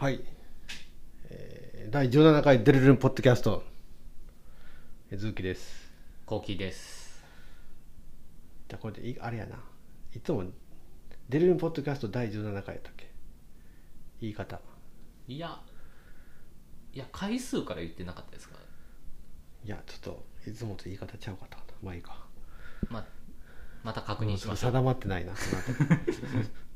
はい、えー、第17回デルルンポッドキャスト。えーズーキです。コウキです。じゃあこれでいあれやな。いつもデルルンポッドキャスト第17回やったっけ？言い方。いやいや回数から言ってなかったですか？いやちょっといつもと言い方ちゃうかったかなまあいいか。ままた確認しましょう、定まってないなその後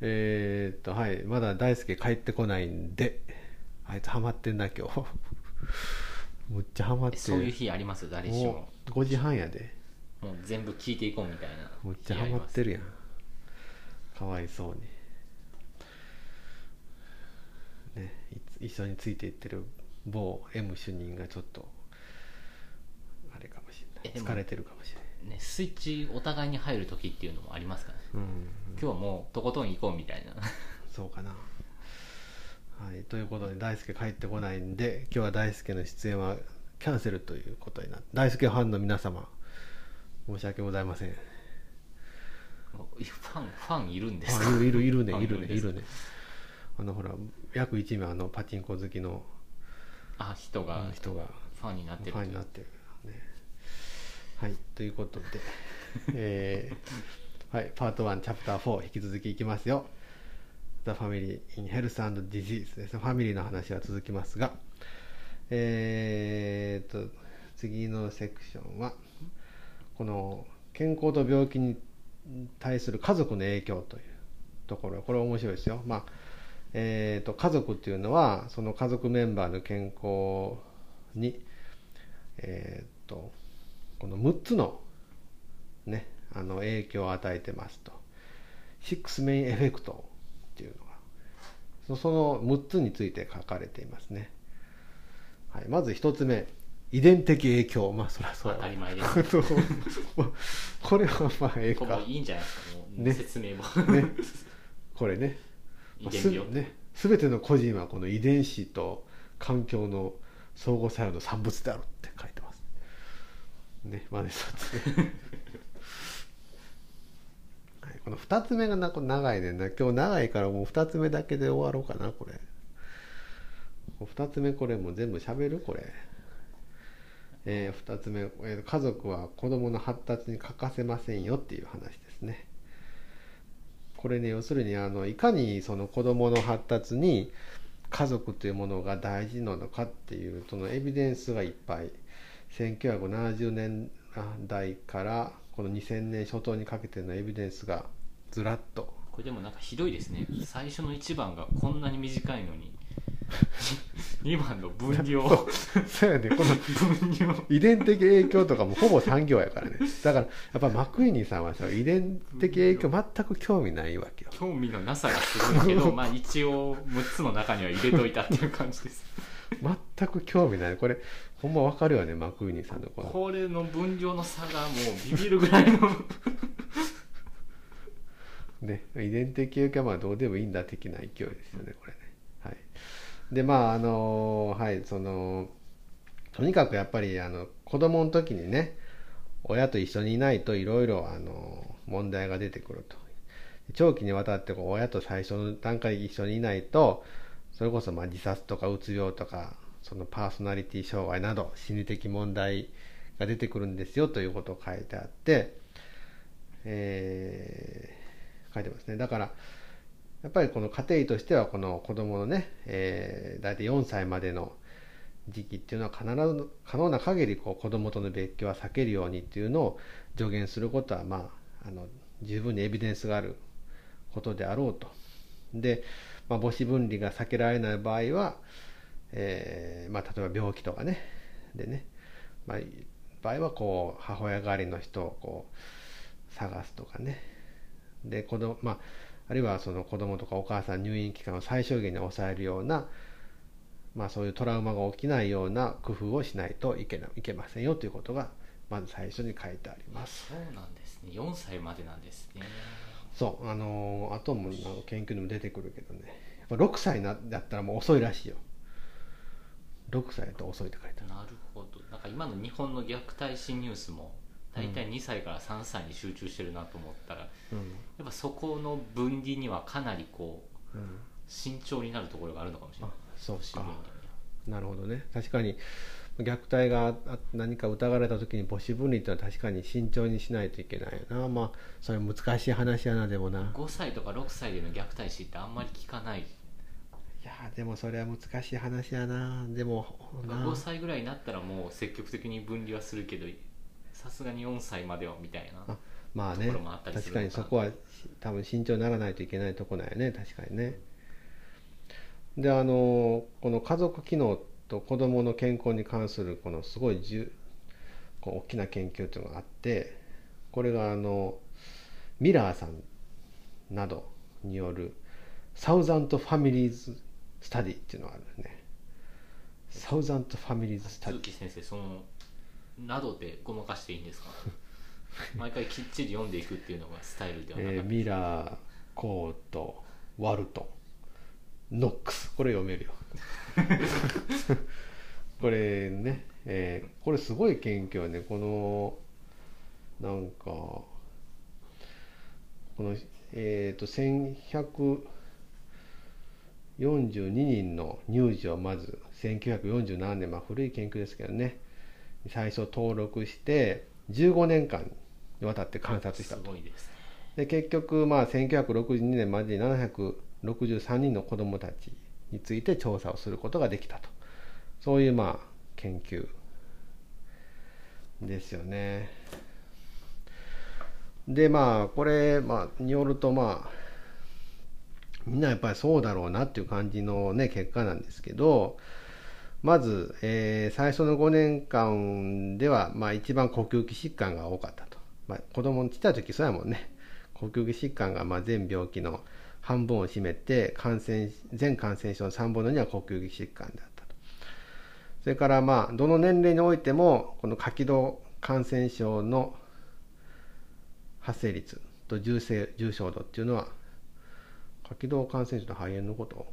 えーっとはい。まだ大輔帰ってこないんで。あいつハマってんな今日。むっちゃハマって。そういう日あります？誰しも。もう5時半やで。もう全部聞いていこうみたいな。むっちゃハマってるやん。かわいそうに。ね一緒についていってる某 M 主任がちょっとあれかもしれない。疲れてるかもしれないねスイッチお互いに入る時っていうのもありますからね。うん。今日はもうとことん行こうみたいな。そうかな。はいということで大輔帰ってこないんで今日は大輔の出演はキャンセルということになって大輔ファンの皆様申し訳ございません。ファンファンいるんです。かあいるいるいるね いるねいるね。あのほら約1名あのパチンコ好きのあ人が人がファンになってるファンになってる。ねはいということで えーはいパート1チャプター4引き続きいきますよ。The Family in Health and Disease ですね。ファミリーの話は続きますがえー、と次のセクションはこの健康と病気に対する家族の影響というところ。これ面白いですよ。まあえー、と家族っていうのはその家族メンバーの健康に、えー、とこの6つの,、ね、あの影響を与えてますと。6メインエフェクトっていうのがそその6つについて書かれていますね、はい、まず1つ目遺伝的影響。まあそりゃそう当たり前です これはまあええか。いいんじゃないですかもう、ね。説明も。ね。これね。遺伝病、すね、全ての個人はこの遺伝子と環境の相互作用の産物であるって書いてます。ね、まず一つ目。はい、この2つ目がなこ長いね。んな今日長いからもう2つ目だけで終わろうかなこれ。2つ目これもう全部しゃべる？これ、え2つ目、えー家族は子どもの発達に欠かせませんよっていう話ですね。これね要するにあのいかにその子どもの発達に家族というものが大事なのかっていうそのエビデンスがいっぱい。1970年代からこの2000年初頭にかけてのエビデンスがずらっと。これでもなんかひどいですね。最初の1番がこんなに短いのに 2番の分量。そうやね。この分量。遺伝的影響とかもほぼ産業やからね。だからやっぱマクイニーさんはさ遺伝的影響全く興味ないわけよ。興味のなさがすごいけど まあ一応6つの中には入れといたっていう感じです全く興味ない。これほんまわかるよねマクイニーさんのこのこれの分量の差がもうビビるぐらいの。ね、遺伝的影響はまあどうでもいいんだ的な勢いですよねこれね。はい、でまああのはいそのとにかくやっぱりあの子供の時にね親と一緒にいないといろいろあの問題が出てくると。長期にわたってこう親と最初の段階で一緒にいないとそれこそまあ自殺とかうつ病とかそのパーソナリティ障害など心理的問題が出てくるんですよということを書いてあって、えー書いてますね。だからやっぱりこの家庭医としてはこの子供のね、えー、大体4歳までの時期っていうのは必ず可能な限りこう子供との別居は避けるようにっていうのを助言することはまああの十分にエビデンスがあることであろうと。で、まあ、母子分離が避けられない場合は、えーまあ、例えば病気とかね。でね、まあ、場合はこう母親代わりの人をこう探すとかね。で子供まああるいはその子供とかお母さん入院期間を最小限に抑えるような、まあ、そういうトラウマが起きないような工夫をしないといけないけませんよということがまず最初に書いてあります。そうなんですね。4歳までなんですね。そうあのーあとも研究にも出てくるけどね。やっぱ6歳なだったらもう遅いらしいよ。6歳だと遅いって書いてある。なるほど。なんか今の日本の虐待死ニュースも大体2歳から3歳に集中してるなと思ったら、うん。やっぱそこの分離にはかなりこううん。慎重になるところがあるのかもしれない。そうか。なるほどね。確かに虐待があ何か疑われた時に母子分離っていうのは確かに慎重にしないといけないよな。まあそれ難しい話やなでもな。5歳とか6歳での虐待死ってあんまり聞かない。いやでもそれは難しい話やな。でもな5歳ぐらいになったらもう積極的に分離はするけどさすがに4歳まではみたいなあまあね。確かかにそこは多分慎重にならないといけないとこなんやね。確かにね。であのこの家族機能と子どもの健康に関するこのすごいじゅこう大きな研究というのがあってこれがあのミラーさんなどによる Thousand Families Study っていうのがあるんですね。 Thousand Families Study。先生そのなどでごまかしていいんですか？毎回きっちり読んでいくっていうのがスタイルではなかった。えーミラーコートワルトノックスこれ読めるよ。これね、えーこれすごい研究はね。このなんかこのえっ、と1142人の乳児をまず1947年。まあ古い研究ですけどね。最初登録して15年間にわたって観察したと。すごいですね。で結局、まあ、1962年までに63人の子どもたちについて調査をすることができたと。そういうまあ研究ですよね。でまあこれ、まあ、によるとまあみんなやっぱりそうだろうなっていう感じのね結果なんですけどまず、えー最初の5年間では、まあ、一番呼吸器疾患が多かったと、まあ、子供のちっちゃい時そうやもんね呼吸器疾患がまあ全病気の半分を占めて感染全感染症の3分の2は呼吸器疾患であったと。それからまあどの年齢においてもこの下気道感染症の発生率と重症重症度っていうのは下気道感染症の肺炎のこと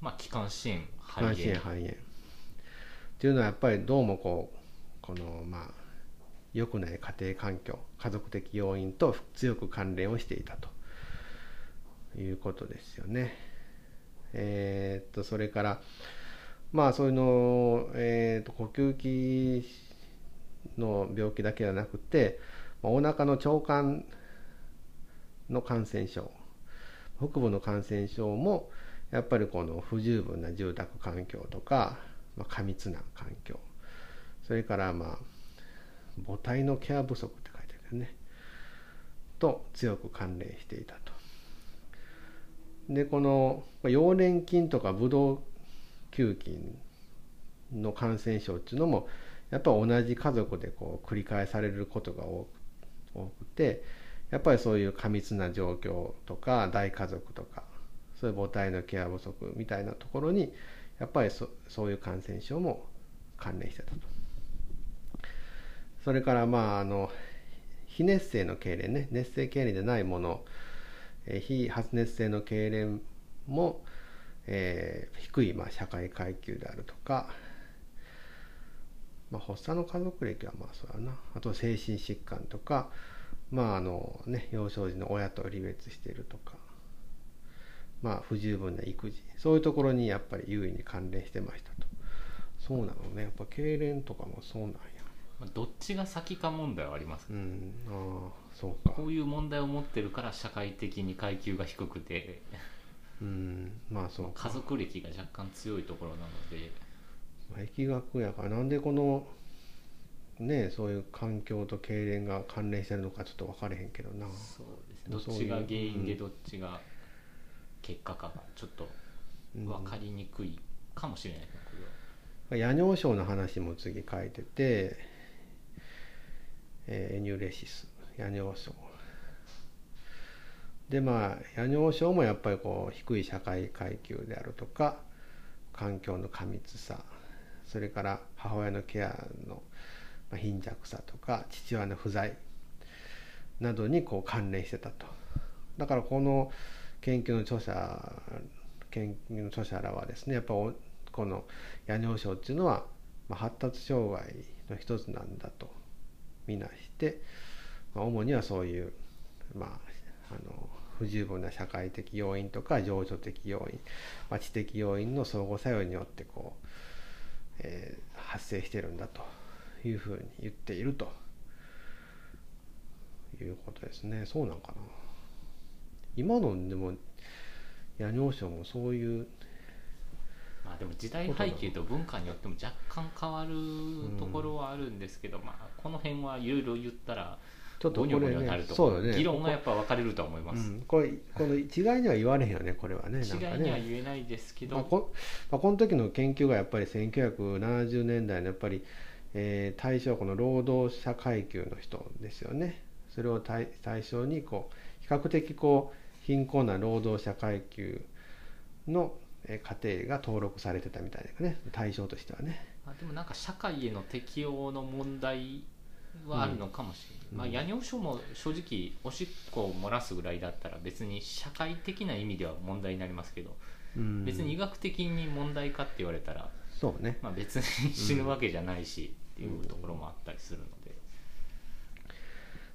まあ気管支炎肺炎肺炎。っていうのはやっぱりどうもこうこのまあ良くない家庭環境家族的要因と強く関連をしていたということですよね。えーっとそれからまあそういうの、えーっと呼吸器の病気だけではなくてお腹の腸管の感染症北部の感染症もやっぱりこの不十分な住宅環境とか、まあ、過密な環境それからまあ母体のケア不足って書いてあるけどねと強く関連していたでこの溶連菌とかブドウ球菌の感染症っていうのもやっぱ同じ家族でこう繰り返されることが多く多くてやっぱりそういう過密な状況とか大家族とかそういう母体のケア不足みたいなところにやっぱりそそういう感染症も関連してたと。それからまああの非熱性の痙攣ね熱性痙攣でないもの、えー非発熱性の痙攣も、えー低いまあ社会階級であるとか、まあ、発作の家族歴はまあそうだな。あと精神疾患とかまああのね幼少時の親と離別しているとかまあ不十分な育児そういうところにやっぱり優位に関連してましたと。そうなのね。やっぱ痙攣とかもそうなんや。まあどっちが先か問題はありますうんああそうか。こういう問題を持ってるから社会的に階級が低くて。うんまあそうか。家族歴が若干強いところなので。まあ疫学やからなんでこのねそういう環境と痙攣が関連してるのかちょっと分かれへんけどな。そうですね。どっちが原因でうんどっちが結果かがちょっとうん分かりにくいかもしれないですねこれは。夜尿症の話も次書いてて、えーエニュレシス夜尿症でまあ夜尿症もやっぱりこう低い社会階級であるとか環境の過密さそれから母親のケアの貧弱さとか父親の不在などにこう関連してたと。だからこの研究の著者研究の著者らはですねやっぱこの夜尿症っていうのは、発達障害の一つなんだとみなして、まあ、主にはそういう、まあ、あの不十分な社会的要因とか情緒的要因、まあ、知的要因の相互作用によってこう、えー発生してるんだというふうに言っていると。いうことですね。そうなんかな。今のでも夜尿症もそういうまあでも時代背景と文化によっても若干変わるところはあるんですけど、まあこの辺はいろいろ言ったらちょっとこれねニョなるとそうよね。議論がやっぱ分かれるとは思います、うん、これこの一概には言われへんよねこれはね一か概にはね。言えないですけど、まあ、こまあこの時の研究がやっぱり1970年代のやっぱり、えー対象はこの労働者階級の人ですよね。それを対対象にこう比較的こう貧困な労働者階級のえー家庭が登録されてたみたいですね。対象としてはね。まあ、でもなんか社会への適応の問題はあるのかもしれない、うん。まあ、夜尿症も正直おしっこを漏らすぐらいだったら別に社会的な意味では問題になりますけど、うん。別に医学的に問題かって言われたら、そうね。まあ、別に死ぬわけじゃないしっていうところもあったりするので、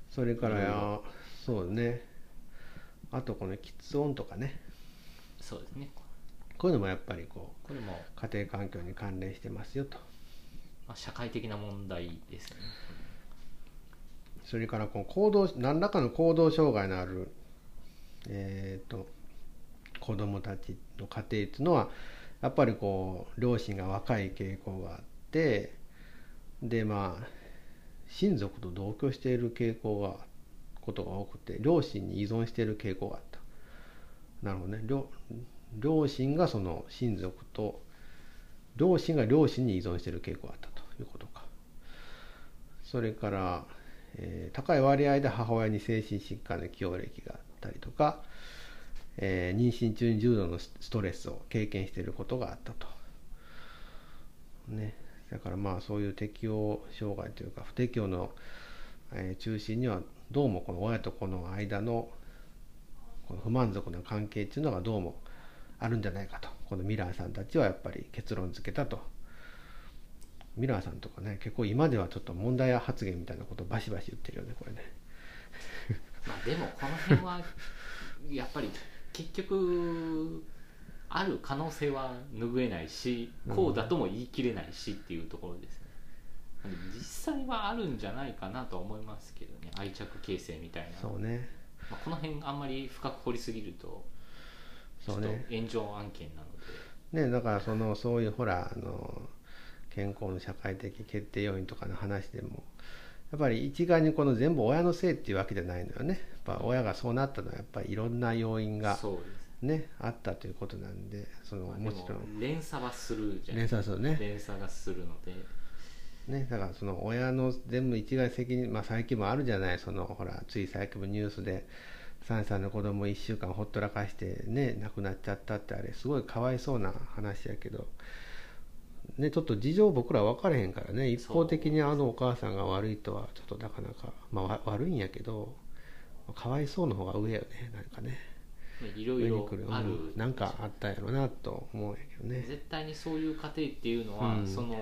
それからそうね。あとこの喫音とかね。そうですね。こういうのもやっぱりここれも、う家庭環境に関連してますよと。まあ、社会的な問題ですねそれからこの行動何らかの行動障害のある、えー、と子どもたちの家庭っていうのはやっぱりこう両親が若い傾向があってでまあ親族と同居している傾向がことが多くて両親に依存している傾向があった。なるほどね。両両親がその親族と両親が両親に依存している傾向があったということか。それから、えー高い割合で母親に精神疾患の既往歴があったりとか、えー妊娠中に重度のスストレスを経験していることがあったと。ね、だからまあそういう適応障害というか不適応の、えー中心にはどうもこの親と子の間のこの不満足な関係っていうのがどうもあるんじゃないかと。このミラーさんたちはやっぱり結論付けたと。ミラーさんとかね結構今ではちょっと問題発言みたいなことをバシバシ言ってるよねこれね。まあでもこの辺はやっぱり結局ある可能性は拭えないしこうだとも言い切れないしっていうところですね、実際はあるんじゃないかなとは思いますけどね愛着形成みたいな、そうね。まあ、この辺あんまり深く掘りすぎるとちょっと炎上案件なので、ねだからそのそういうほらあの健康の社会的決定要因とかの話でもやっぱり一概にこの全部親のせいっていうわけじゃないのよね。やっぱ親がそうなったのはやっぱりいろんな要因がねあったということなんでそのまあでもちろん。も連鎖はするじゃない連鎖するね。連鎖がするので。ね、だからその親の全部一概責任、まあ、最近もあるじゃない。そのほらつい最近もニュースで3歳の子供を1週間ほっとらかしてね亡くなっちゃったってあれすごいかわいそうな話やけど、ね、ちょっと事情僕ら分からへんからね一方的にあのお母さんが悪いとはちょっとなかなか、まあ、わ悪いんやけどかわいそうの方が上よねなんかね。いろいろある、うん。なんかあったんやろなと思うんやけどね。絶対にそういう家庭っていうのは、うん。その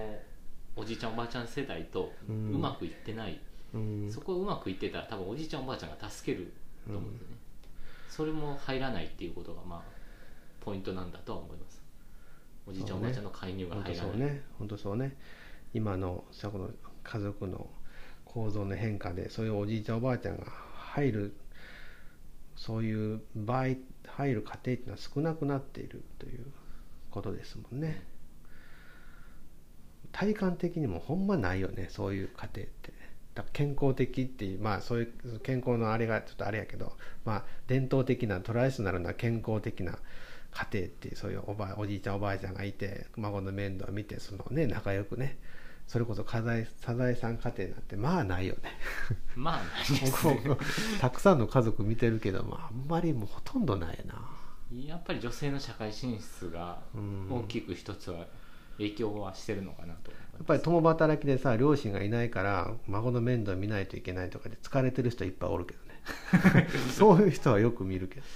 おじいちゃんおばあちゃん世代とううんまくいってない、うん。そこをうまくいってたら多分おじいちゃんおばあちゃんが助けると思うんですよね、それも入らないっていうことがまあポイントなんだとは思いますおじいちゃん、おばあちゃんの介入が入らない。そうね。本当そうね。今のさこの家族の構造の変化でそういうおじいちゃんおばあちゃんが入るそういう場合入る家庭っていうのは少なくなっているということですもんね。体感的にもほんまないよねそういう家庭って。だから健康的っていうまあそういう健康のあれがちょっとあれやけどまあ伝統的なトラディショナルな健康的な家庭っていうそういうおばあおじいちゃんおばあちゃんがいて孫の面倒を見てそのね仲良くねそれこそサザエサザエさん家庭なんてまあないよね。まあないです僕もたくさんの家族見てるけど、まあ、あんまりもうほとんどないな。やっぱり女性の社会進出がうん。大きく一つは影響はしてるのかなと。やっぱり共働きでさ両親がいないから孫の面倒見ないといけないとかで疲れてる人いっぱいおるけどね。そういう人はよく見るけど。うん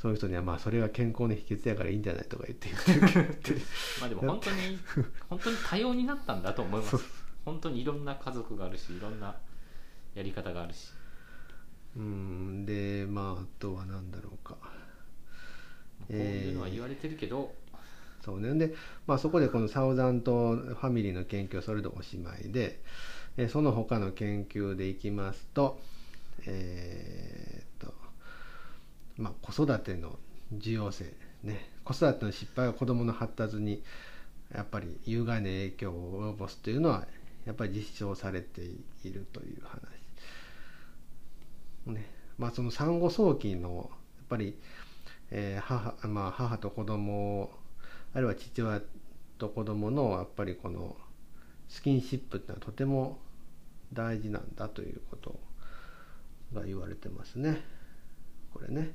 そういう人にはまあそれが健康の秘訣やからいいんじゃないとか言って言ってる まあでも本当に本当に多様になったんだと思います。本当にいろんな家族があるしいろんなやり方があるし。うんでまああとは何だろうか。こういうのは言われてるけど、そうね。で、まあ、そこでこのサウザン島ファミリーの研究はそれでおしまいでえその他の研究でいきますとえーまあ子育ての重要性ね子育ての失敗が子どもの発達にやっぱり有害な影響を及ぼすというのはやっぱり実証されているという話。ねまあ、その産後早期のやっぱり、えー母まあ、母と子供あるいは父親と子供のやっぱりこのスキンシップってのはとても大事なんだということが言われてますね。これね。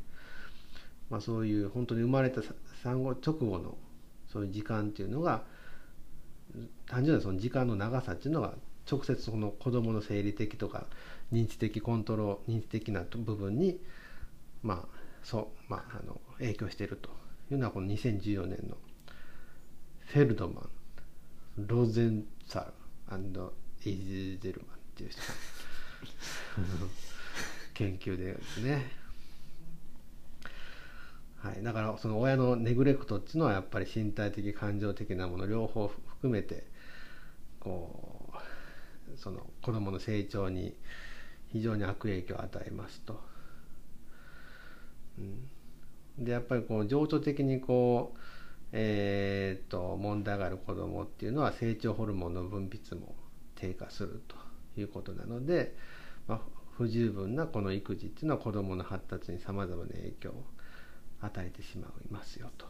まあ、そういう本当に生まれた産後直後のそういう時間っていうのが単純なその時間の長さっていうのが直接その子どもの生理的とか認知的コントロール認知的な部分にまあそう、まあ、あの影響しているというのはこの2014年のフェルドマンローゼンツァイジゼルマンっていう人の 研究ですね。はい、だからその親のネグレクトっていうのはやっぱり身体的感情的なもの両方含めてこうその子供の成長に非常に悪影響を与えますと。うん、でやっぱりこう情緒的にこう、えー、と問題がある子供っていうのは成長ホルモンの分泌も低下するということなので、まあ、不十分なこの育児っていうのは子供の発達にさまざまな影響を与えてしまいますよと。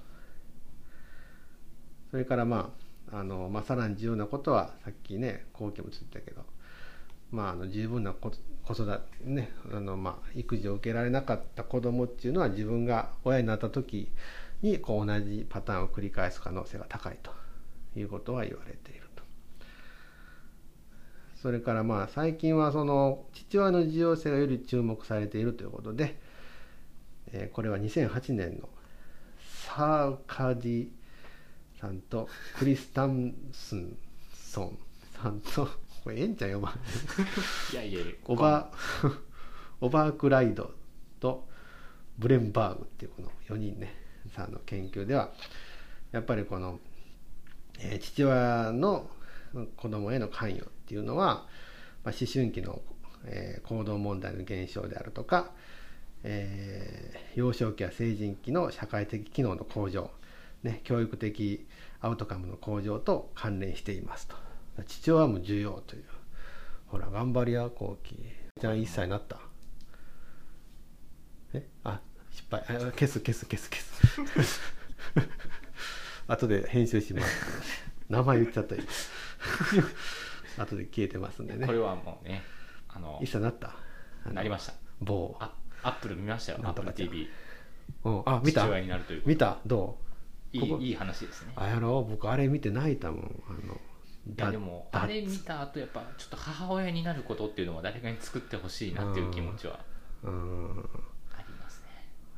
それからまああの、まあ、さらに重要なことはさっきね後期も言ったけど、まあ、あの十分な子育てねあの、まあ、育児を受けられなかった子供っていうのは自分が親になった時にこう同じパターンを繰り返す可能性が高いということは言われていると。それからまあ最近はその父親の重要性がより注目されているということで、えーこれは2008年のサーカディさんとクリスタンスンソンさんとこれええんちゃん読まんいやいやいやオバーオバークライドとブレンバーグっていうこの4人ねさんの研究ではやっぱりこの、えー父親の子供への関与っていうのは、まあ、思春期の、えー行動問題の減少であるとか、えー幼少期や成人期の社会的機能の向上、ね、教育的アウトカムの向上と関連していますと。父親も重要という。ほら頑張りや後期。じゃあ1歳になった。え？あ失敗。あ消す消す消す消す。後で編集します。名前言っちゃった今 後で消えてますんでね。これはもうねあの1歳になった。なりました。某。あアップル見ましたよアップル TV うん。あ見た？父親になるという見た？どう？ここ？いいいい話ですね。あやろ僕あれ見て泣いたもん。あのいやでもだあれ見た後やっぱちょっと母親になることっていうのは誰かに作ってほしいなっていう気持ちはうん。ありますね。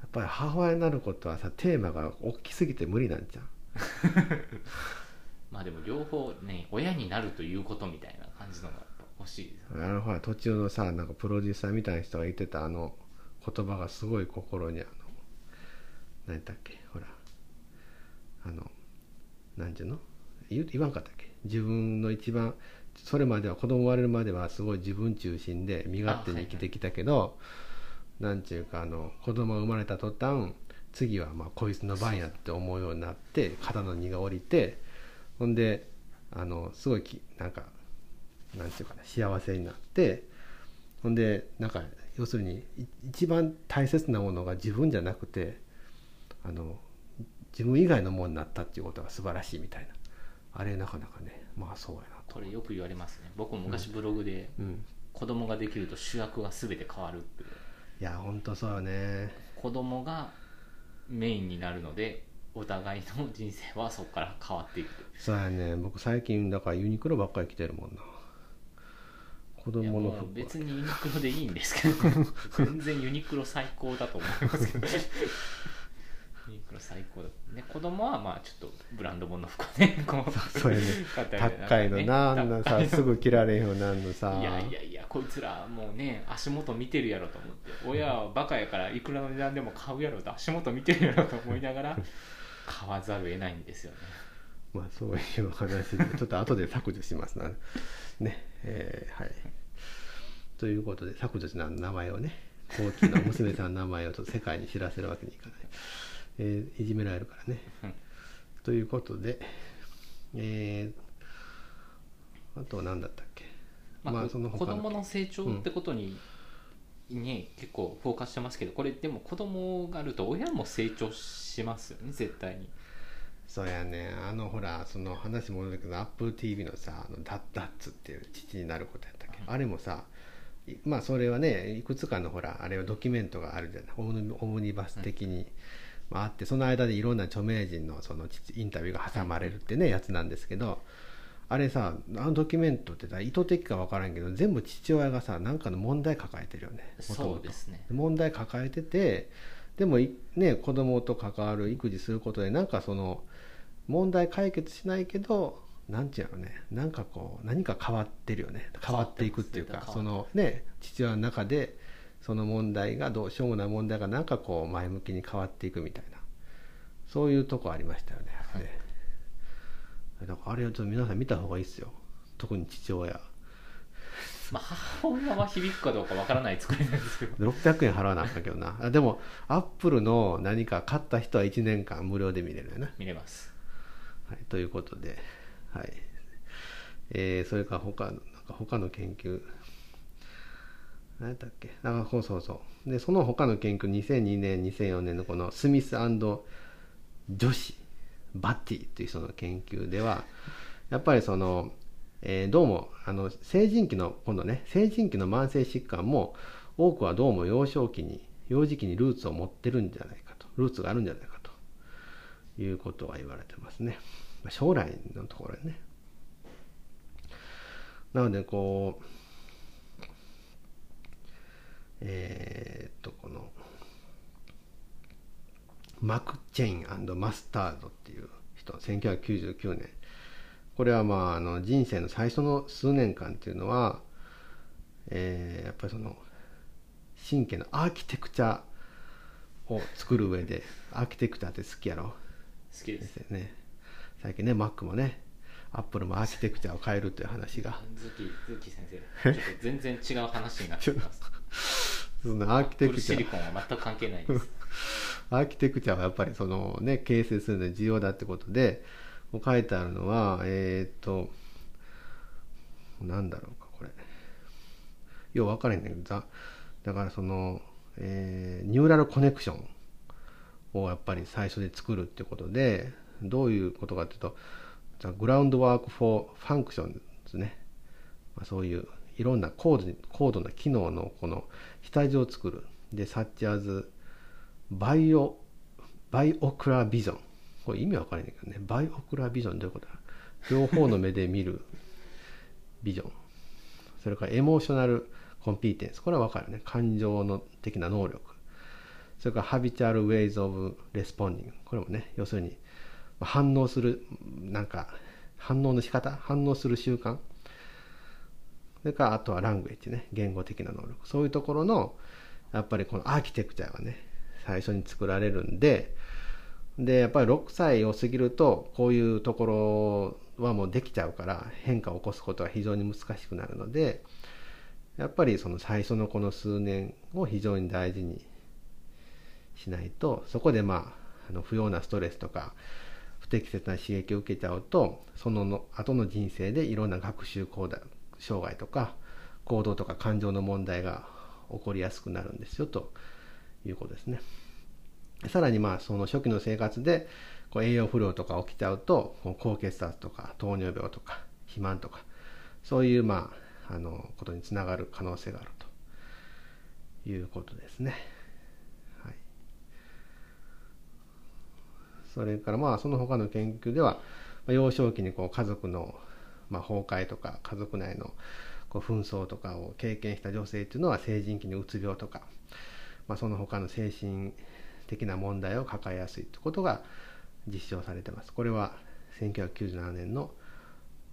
やっぱり母親になることはさテーマが大きすぎて無理なんじゃん。まあでも両方ね親になるということみたいな感じのがやっぱ欲しいですあのほら途中のさなんかプロデューサーみたいな人が言ってたあの言葉がすごい心にあの何だっけほらあの何ていうの？言言わんかったっけ？自分の一番それまでは子供生まれるまではすごい自分中心で身勝手に生きてきたけど、なんちゅうかあの子供が生まれた途端次はまあこいつの番やって思うようになって肩の荷が下りてほんであのすごいきなんかなんていうかな幸せになってほんでなんか要するにい一番大切なものが自分じゃなくてあの自分以外のものになったっていうことが素晴らしいみたいな。あれなかなかねまあそうやなと。これよく言われますね。僕も昔ブログでうん。子供ができると主役が全て変わるっていやほんとそうよね。子供がメインになるのでお互いの人生はそこから変わっていく。そうやね。僕最近だからユニクロばっかり着てるもんな子供の服別にユニクロでいいんですけど 全然ユニクロ最高だと思いますけど ユニクロ最高だね子供はまあちょっとブランド物の服をね こうそうやね。高いのなあんなさすぐ着られへんようなんのさ。いやいやいやこいつらもうね足元見てるやろと思って。親はバカやからいくらの値段でも買うやろと。足元見てるやろと思いながら買わざるを得ないんですよね。まあそういう話でちょっと後で削除しますな。ねえーはい。ということで削除しな名前をね高貴な娘さんの名前をちょっと世界に知らせるわけにいかない、えーいじめられるからね。うんということでえーあとは何だったっけ？まあ、まあその子供の成長ってことに、ね結構フォーカスしてますけどこれでも子供があると親も成長しますよね絶対にそうやね。あのほらその話戻るけど AppleTV のさあのダッダッツっていう父になることやったっけ、うん。あれもさいまあそれはねいくつかのほらあれはドキュメントがあるじゃない？オムニバス的に、まあ、あってその間でいろんな著名人のその父インタビューが挟まれるってね、やつなんですけどあれさあのドキュメントってさ意図的か分からんけど全部父親がさ何かの問題抱えてるよねそうですね。問題抱えててでもいね子供と関わる育児することでなんかその問題解決しないけどなんていうのね。なんかこう何か変わってるよね。変わっていくっていうかそのね父親の中でその問題がどうしようもない問題がなんかこう前向きに変わっていくみたいな。そういうとこありましたよね、あれね。だからあれをちょっと皆さん見た方がいいですよ。特に父親。まあ母親は響くかどうかわからない作りなんですけど。600円払わなあかんけどな。あでもアップルの何か買った人は1年間無料で見れるよね、見れますはい、ということで、はい。えーそれから他なんか他の研究。何やったっけ？あそうそうそう。でその他の研究2002年2004年のこのスミス女子バッティという人の研究ではやっぱりその、えーどうもあの成人期の今度ね成人期の慢性疾患も多くはどうも幼少期に幼児期にルーツを持ってるんじゃないかとルーツがあるんじゃないかということは言われてますね。まあ将来のところでね。なのでこうえーっとこのマクチェインマスタードっていう人1999年。これはまああの人生の最初の数年間っていうのは、えーやっぱりその神経のアーキテクチャを作る上でアーキテクチャって好きやろ？好きですよね最近ね Mac もねアップルもアーキテクチャを変えるという話が。ズキズキ先生。ちょっと全然違う話になってきます。そのアーキテクチャ。シリコンは全く関係ないです。アーキテクチャはやっぱりそのね形成するのに重要だってことで書いてあるのはえーっとなんだろうかこれ。よう分からへんねんけどだだからその、えー neural connection をやっぱり最初で作るってことでどういうことかっていうと groundwork for function ですね、まあ、そういういろんな高度高度な機能のこの下地を作る。で such as バイオ binocular vision これ意味わからないけどね。 binocular vision どういうことだ？両方の目で見るビジョンそれから emotional competence これはわかるね。感情の的な能力。それから habitual ways of responding これもね要するに反応するなんか反応の仕方反応する習慣。それからあとは language ね。言語的な能力。そういうところのやっぱりこのアーキテクチャがね最初に作られるんででやっぱり6歳を過ぎるとこういうところはもうできちゃうから変化を起こすことは非常に難しくなるのでやっぱりその最初のこの数年を非常に大事にしないとそこでまああの不要なストレスとか不適切な刺激を受けちゃうとそのの後の人生でいろんな学習行動障害とか行動とか感情の問題が起こりやすくなるんですよということですね。さらにまあその初期の生活でこう栄養不良とか起きちゃうとこう高血圧とか糖尿病とか肥満とかそういうまああのことにつながる可能性があるということですね。はい、それからまあその他の研究ではまあ幼少期にこう家族のまあ崩壊とか家族内のこう紛争とかを経験した女性っていうのは成人期にうつ病とか、まあ、その他の精神的な問題を抱えやすいということが実証されてます。これは1997年の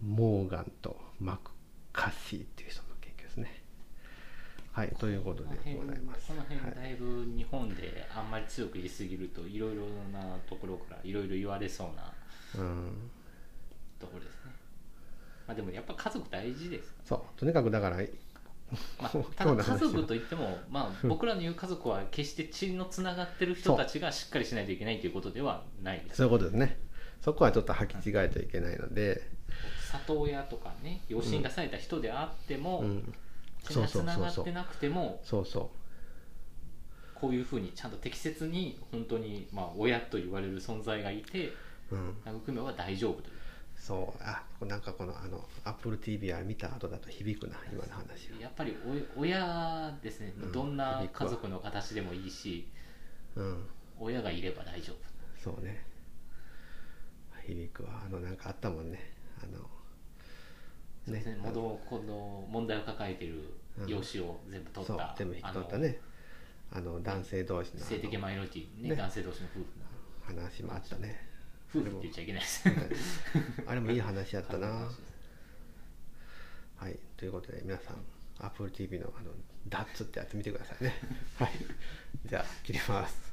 モーガンとマクカッシーっていう人。はいということでございます。この辺はい。だいぶ日本であんまり強く言いすぎるといろいろなところからいろいろ言われそうなうん。ところですね。まあでもやっぱ家族大事ですそうとにかくだからまあ、今 ただ家族といっても、まあ、僕らの言う家族は決して血のつながってる人たちがしっかりしないといけないということではないです。そういうことですね。そこはちょっと履き違えちゃいけないので、里親とかね養子に出された人であっても、うん、血がつながってなくてもそうそこういうふうにちゃんと適切に本当に、まあ、親と言われる存在がいて育めは大丈夫という。そう。あなんかこのあの AppleTV は見た後だと響くな今の話は。やっぱりお親ですね、うん。どんな家族の形でもいいしうん。親がいれば大丈夫。そうね。響くわ。あのなんかあったもんね。あのそうですね。もどこの問題を抱えている養子を全部取った、全部引き取ったね。あの男性同士の性的マイノリティ、ねね。男性同士の夫婦の。話もあったね。夫婦って言っちゃいけないです。あれもいい話やったな。はい。ということで皆さん AppleTV のあのダッツってやってみてくださいね。はい。じゃあ切ります